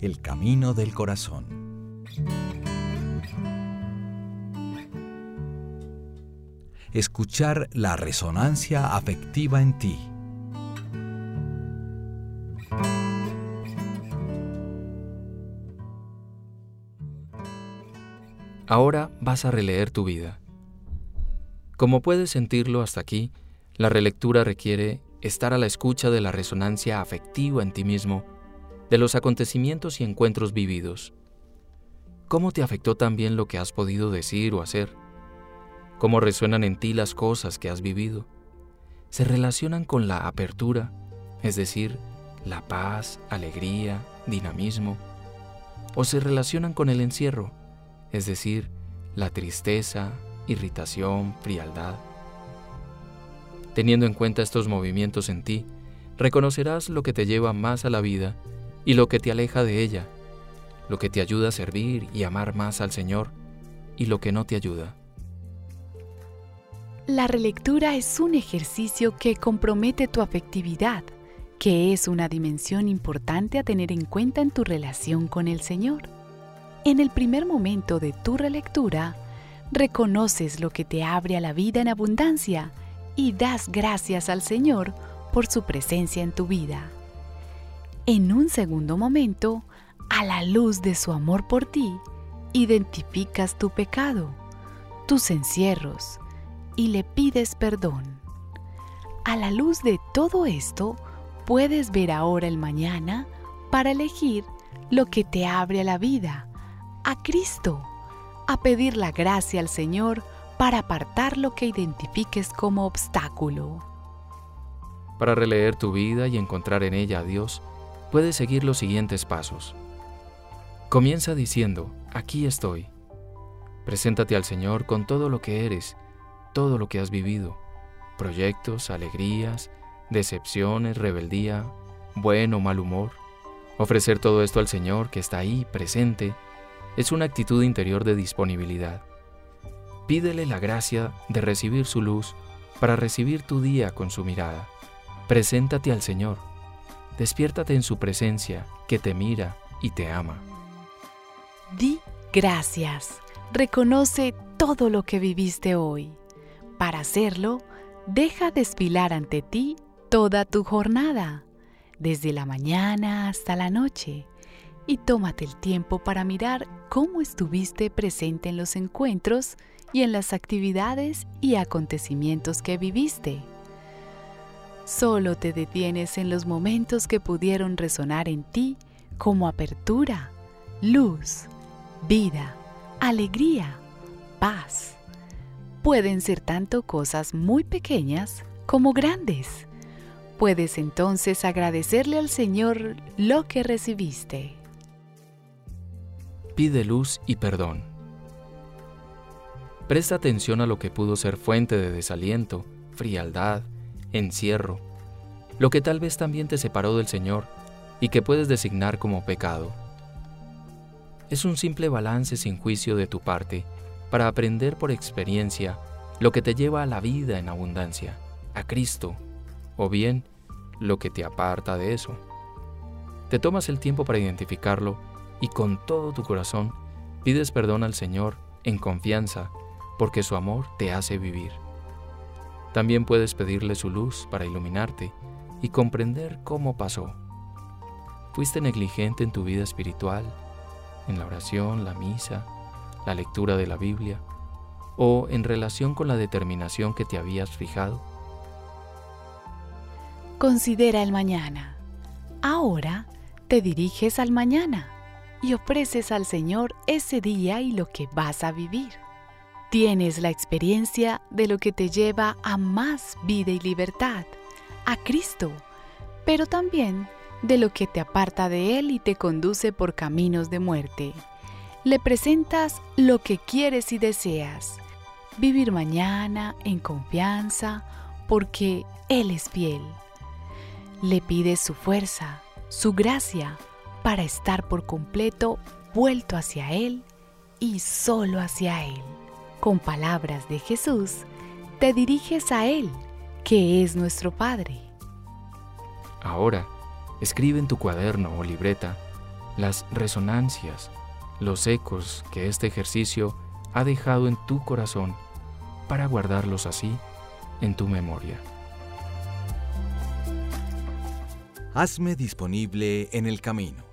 el camino del corazón. Escuchar la resonancia afectiva en ti. Ahora vas a releer tu vida. Como puedes sentirlo hasta aquí, la relectura requiere estar a la escucha de la resonancia afectiva en ti mismo, de los acontecimientos y encuentros vividos. ¿Cómo te afectó también lo que has podido decir o hacer? ¿Cómo resuenan en ti las cosas que has vivido? ¿Se relacionan con la apertura, es decir, la paz, alegría, dinamismo? ¿O se relacionan con el encierro, es decir, la tristeza, irritación, frialdad? Teniendo en cuenta estos movimientos en ti, reconocerás lo que te lleva más a la vida y lo que te aleja de ella, lo que te ayuda a servir y amar más al Señor y lo que no te ayuda. La relectura es un ejercicio que compromete tu afectividad, que es una dimensión importante a tener en cuenta en tu relación con el Señor. En el primer momento de tu relectura, reconoces lo que te abre a la vida en abundancia y das gracias al Señor por su presencia en tu vida. En un segundo momento, a la luz de su amor por ti, identificas tu pecado, tus encierros y le pides perdón. A la luz de todo esto, puedes ver ahora el mañana para elegir lo que te abre a la vida, a Cristo, a pedir la gracia al Señor para apartar lo que identifiques como obstáculo. Para releer tu vida y encontrar en ella a Dios, puedes seguir los siguientes pasos. Comienza diciendo, aquí estoy. Preséntate al Señor con todo lo que eres, todo lo que has vivido, proyectos, alegrías, decepciones, rebeldía, buen o mal humor. Ofrecer todo esto al Señor que está ahí, presente, es una actitud interior de disponibilidad. Pídele la gracia de recibir su luz para recibir tu día con su mirada. Preséntate al Señor. Despiértate en su presencia, que te mira y te ama. Di gracias. Reconoce todo lo que viviste hoy. Para hacerlo, deja desfilar ante ti toda tu jornada, desde la mañana hasta la noche, y tómate el tiempo para mirar cómo estuviste presente en los encuentros y en las actividades y acontecimientos que viviste. Solo te detienes en los momentos que pudieron resonar en ti como apertura, luz, vida, alegría, paz. Pueden ser tanto cosas muy pequeñas como grandes. Puedes entonces agradecerle al Señor lo que recibiste. Pide luz y perdón. Presta atención a lo que pudo ser fuente de desaliento, frialdad, encierro, lo que tal vez también te separó del Señor y que puedes designar como pecado. Es un simple balance sin juicio de tu parte para aprender por experiencia lo que te lleva a la vida en abundancia, a Cristo, o bien lo que te aparta de eso. Te tomas el tiempo para identificarlo y con todo tu corazón pides perdón al Señor en confianza porque su amor te hace vivir. También puedes pedirle su luz para iluminarte y comprender cómo pasó. ¿Fuiste negligente en tu vida espiritual, en la oración, la misa, la lectura de la Biblia o en relación con la determinación que te habías fijado? Considera el mañana. Ahora te diriges al mañana y ofreces al Señor ese día y lo que vas a vivir. Tienes la experiencia de lo que te lleva a más vida y libertad, a Cristo, pero también de lo que te aparta de Él y te conduce por caminos de muerte. Le presentas lo que quieres y deseas, vivir mañana en confianza, porque Él es fiel. Le pides su fuerza, su gracia, para estar por completo vuelto hacia Él y solo hacia Él. Con palabras de Jesús, te diriges a Él, que es nuestro Padre. Ahora, escribe en tu cuaderno o libreta las resonancias, los ecos que este ejercicio ha dejado en tu corazón para guardarlos así en tu memoria. Hazme disponible en el camino.